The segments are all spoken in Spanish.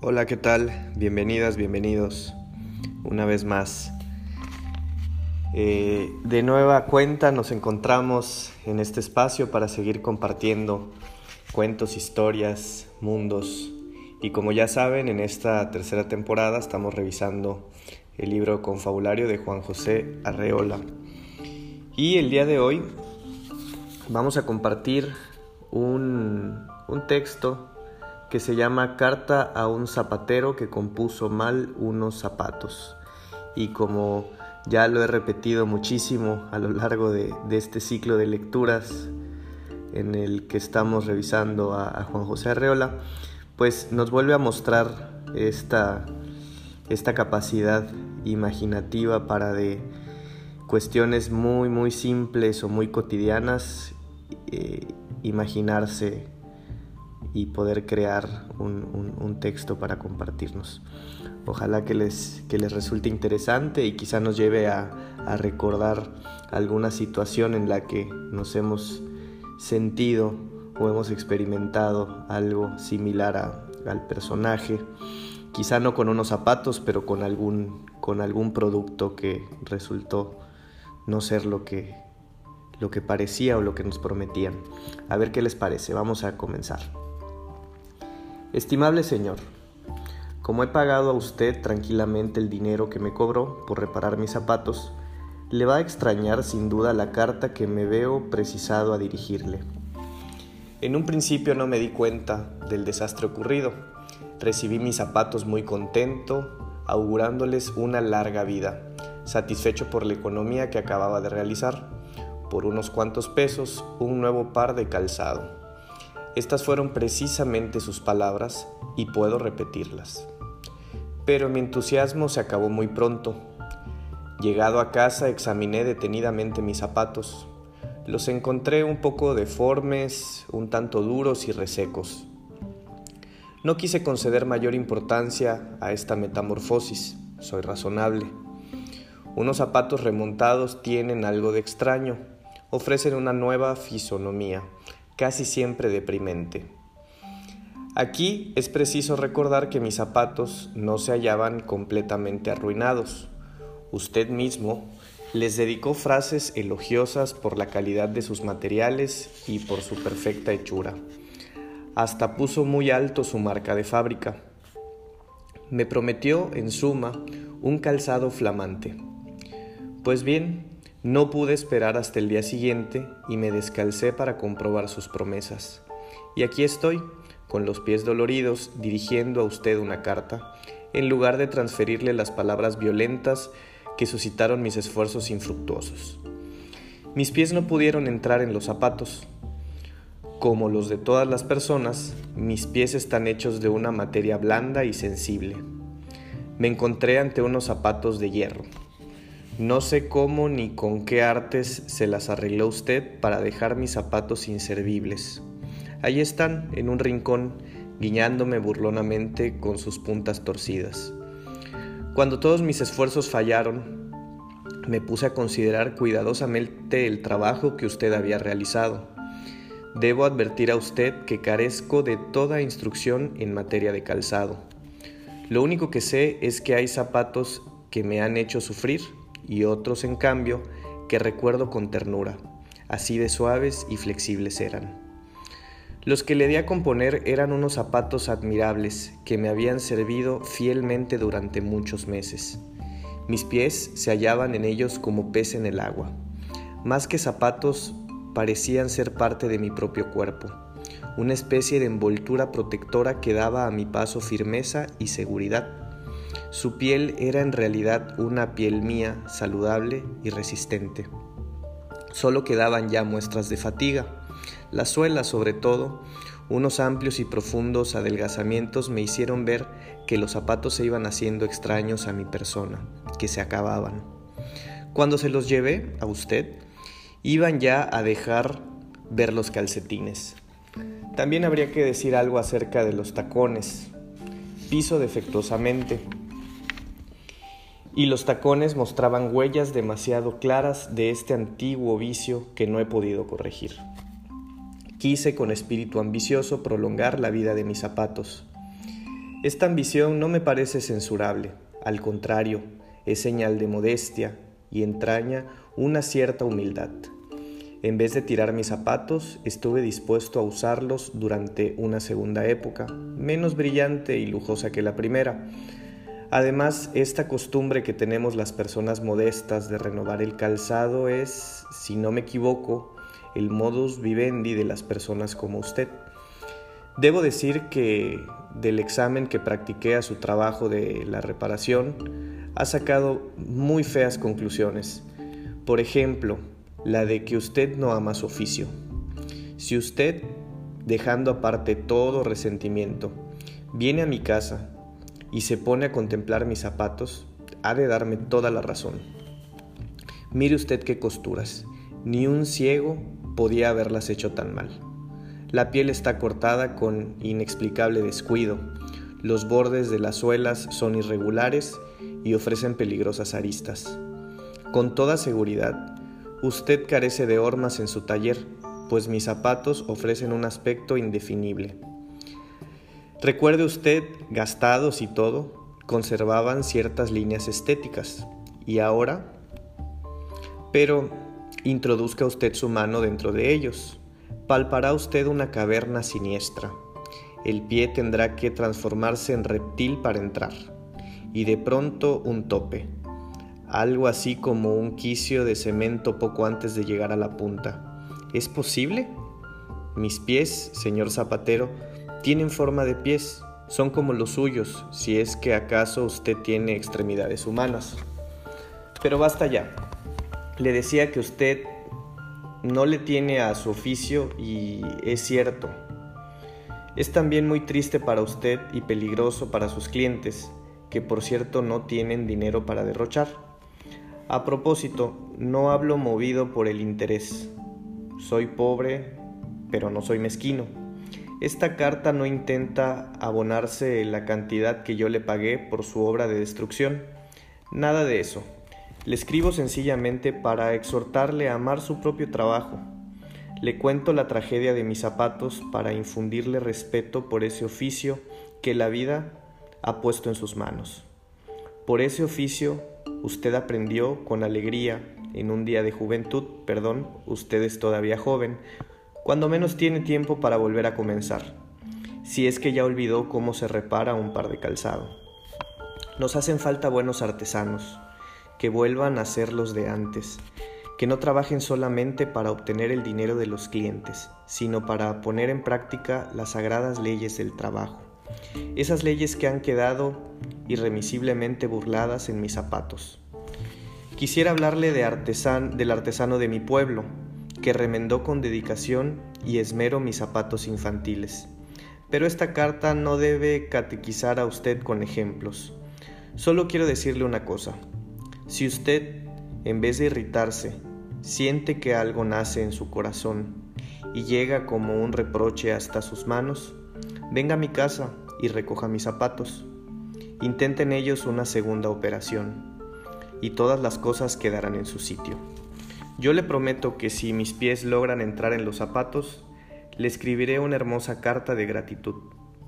Hola, ¿qué tal? Bienvenidas, bienvenidos una vez más. Eh, de nueva cuenta nos encontramos en este espacio para seguir compartiendo cuentos, historias, mundos. Y como ya saben, en esta tercera temporada estamos revisando el libro Confabulario de Juan José Arreola. Y el día de hoy vamos a compartir un, un texto que se llama Carta a un zapatero que compuso mal unos zapatos. Y como ya lo he repetido muchísimo a lo largo de, este ciclo de lecturas en el que estamos revisando a, Juan José Arreola, pues nos vuelve a mostrar esta, esta capacidad imaginativa para de cuestiones muy muy simples o muy cotidianas eh, imaginarse y poder crear un, texto para compartirnos. Ojalá que les, que les resulte interesante y quizá nos lleve a, recordar alguna situación en la que nos hemos sentido o hemos experimentado algo similar al personaje, quizá no con unos zapatos, pero con algún, con algún producto que resultó no ser lo que, lo que parecía o lo que nos prometían. A ver qué les parece, vamos a comenzar. Estimable señor, como he pagado a usted tranquilamente el dinero que me cobró por reparar mis zapatos, le va a extrañar sin duda la carta que me veo precisado a dirigirle. En un principio no me di cuenta del desastre ocurrido. Recibí mis zapatos muy contento, augurándoles una larga vida, satisfecho por la economía que acababa de realizar. Por unos cuantos pesos, un nuevo par de calzado. Estas fueron precisamente sus palabras y puedo repetirlas. Pero mi entusiasmo se acabó muy pronto. Llegado a casa examiné detenidamente mis zapatos. Los encontré un poco deformes, un tanto duros y resecos. No quise conceder mayor importancia a esta metamorfosis, soy razonable. Unos zapatos remontados tienen algo de extraño, ofrecen una nueva fisonomía, casi siempre deprimente. Aquí es preciso recordar que mis zapatos no se hallaban completamente arruinados. Usted mismo les dedicó frases elogiosas por la calidad de sus materiales y por su perfecta hechura. Hasta puso muy alto su marca de fábrica. Me prometió, en suma, un calzado flamante. Pues bien, no pude esperar hasta el día siguiente y me descalcé para comprobar sus promesas. Y aquí estoy, con los pies doloridos, dirigiendo a usted una carta, en lugar de transferirle las palabras violentas que suscitaron mis esfuerzos infructuosos. Mis pies no pudieron entrar en los zapatos. Como los de todas las personas, mis pies están hechos de una materia blanda y sensible. Me encontré ante unos zapatos de hierro. No sé cómo ni con qué artes se las arregló usted para dejar mis zapatos inservibles. Ahí están, en un rincón, guiñándome burlonamente con sus puntas torcidas. Cuando todos mis esfuerzos fallaron, me puse a considerar cuidadosamente el trabajo que usted había realizado. Debo advertir a usted que carezco de toda instrucción en materia de calzado. Lo único que sé es que hay zapatos que me han hecho sufrir y otros, en cambio, que recuerdo con ternura, así de suaves y flexibles eran. Los que le di a componer eran unos zapatos admirables que me habían servido fielmente durante muchos meses. Mis pies se hallaban en ellos como pez en el agua. Más que zapatos, parecían ser parte de mi propio cuerpo, una especie de envoltura protectora que daba a mi paso firmeza y seguridad. Su piel era en realidad una piel mía, saludable y resistente. Solo quedaban ya muestras de fatiga. La suela, sobre todo, unos amplios y profundos adelgazamientos me hicieron ver que los zapatos se iban haciendo extraños a mi persona, que se acababan. Cuando se los llevé a usted, iban ya a dejar ver los calcetines. También habría que decir algo acerca de los tacones. Piso defectuosamente, y los tacones mostraban huellas demasiado claras de este antiguo vicio que no he podido corregir. Quise con espíritu ambicioso prolongar la vida de mis zapatos. Esta ambición no me parece censurable, al contrario, es señal de modestia y entraña una cierta humildad. En vez de tirar mis zapatos, estuve dispuesto a usarlos durante una segunda época, menos brillante y lujosa que la primera. Además, esta costumbre que tenemos las personas modestas de renovar el calzado es, si no me equivoco, el modus vivendi de las personas como usted. Debo decir que del examen que practiqué a su trabajo de la reparación, ha sacado muy feas conclusiones. Por ejemplo, la de que usted no ama su oficio. Si usted, dejando aparte todo resentimiento, viene a mi casa y se pone a contemplar mis zapatos, ha de darme toda la razón. Mire usted qué costuras, ni un ciego podía haberlas hecho tan mal. La piel está cortada con inexplicable descuido, los bordes de las suelas son irregulares y ofrecen peligrosas aristas. Con toda seguridad, Usted carece de hormas en su taller, pues mis zapatos ofrecen un aspecto indefinible. Recuerde usted, gastados y todo, conservaban ciertas líneas estéticas. ¿Y ahora? Pero introduzca usted su mano dentro de ellos. Palpará usted una caverna siniestra. El pie tendrá que transformarse en reptil para entrar. Y de pronto un tope algo así como un quicio de cemento poco antes de llegar a la punta. ¿Es posible? Mis pies, señor zapatero, tienen forma de pies, son como los suyos, si es que acaso usted tiene extremidades humanas. Pero basta ya. Le decía que usted no le tiene a su oficio y es cierto. Es también muy triste para usted y peligroso para sus clientes, que por cierto no tienen dinero para derrochar. A propósito, no hablo movido por el interés. Soy pobre, pero no soy mezquino. Esta carta no intenta abonarse la cantidad que yo le pagué por su obra de destrucción. Nada de eso. Le escribo sencillamente para exhortarle a amar su propio trabajo. Le cuento la tragedia de mis zapatos para infundirle respeto por ese oficio que la vida ha puesto en sus manos. Por ese oficio Usted aprendió con alegría en un día de juventud, perdón, usted es todavía joven, cuando menos tiene tiempo para volver a comenzar, si es que ya olvidó cómo se repara un par de calzado. Nos hacen falta buenos artesanos, que vuelvan a ser los de antes, que no trabajen solamente para obtener el dinero de los clientes, sino para poner en práctica las sagradas leyes del trabajo, esas leyes que han quedado irremisiblemente burladas en mis zapatos. Quisiera hablarle de artesan, del artesano de mi pueblo, que remendó con dedicación y esmero mis zapatos infantiles. Pero esta carta no debe catequizar a usted con ejemplos. Solo quiero decirle una cosa. Si usted, en vez de irritarse, siente que algo nace en su corazón y llega como un reproche hasta sus manos, venga a mi casa y recoja mis zapatos. Intenten ellos una segunda operación y todas las cosas quedarán en su sitio. Yo le prometo que si mis pies logran entrar en los zapatos, le escribiré una hermosa carta de gratitud,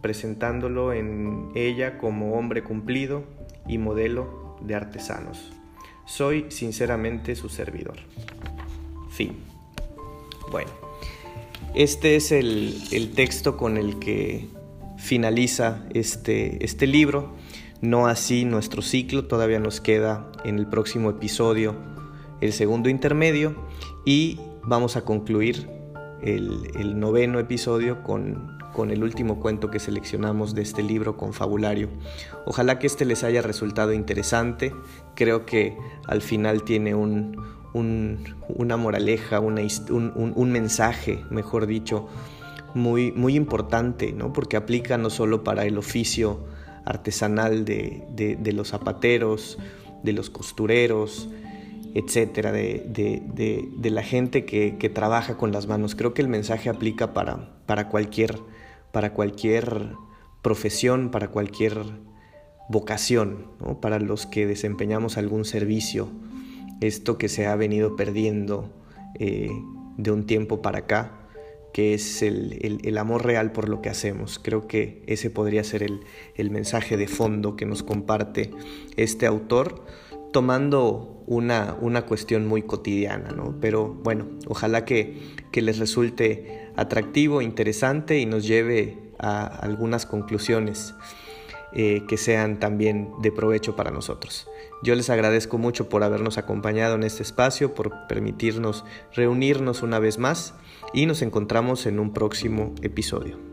presentándolo en ella como hombre cumplido y modelo de artesanos. Soy sinceramente su servidor. Fin. Bueno, este es el, el texto con el que finaliza este, este libro. No así nuestro ciclo, todavía nos queda en el próximo episodio el segundo intermedio y vamos a concluir el, noveno episodio con, con, el último cuento que seleccionamos de este libro confabulario. Ojalá que este les haya resultado interesante, creo que al final tiene un, una moraleja, un, un mensaje, mejor dicho, muy, muy importante, ¿no? porque aplica no solo para el oficio, artesanal de, los zapateros, de los costureros, etcétera, de, la gente que, trabaja con las manos. Creo que el mensaje aplica para, para, cualquier, para cualquier profesión, para cualquier vocación, para los que desempeñamos algún servicio. Esto que se ha venido perdiendo eh, de un tiempo para acá, que es el, amor real por lo que hacemos. Creo que ese podría ser el, mensaje de fondo que nos comparte este autor, tomando una, una cuestión muy cotidiana, ¿no? Pero bueno, ojalá que, que les resulte atractivo, interesante y nos lleve a algunas conclusiones eh, que sean también de provecho para nosotros. Yo les agradezco mucho por habernos acompañado en este espacio, por permitirnos reunirnos una vez más y nos encontramos en un próximo episodio.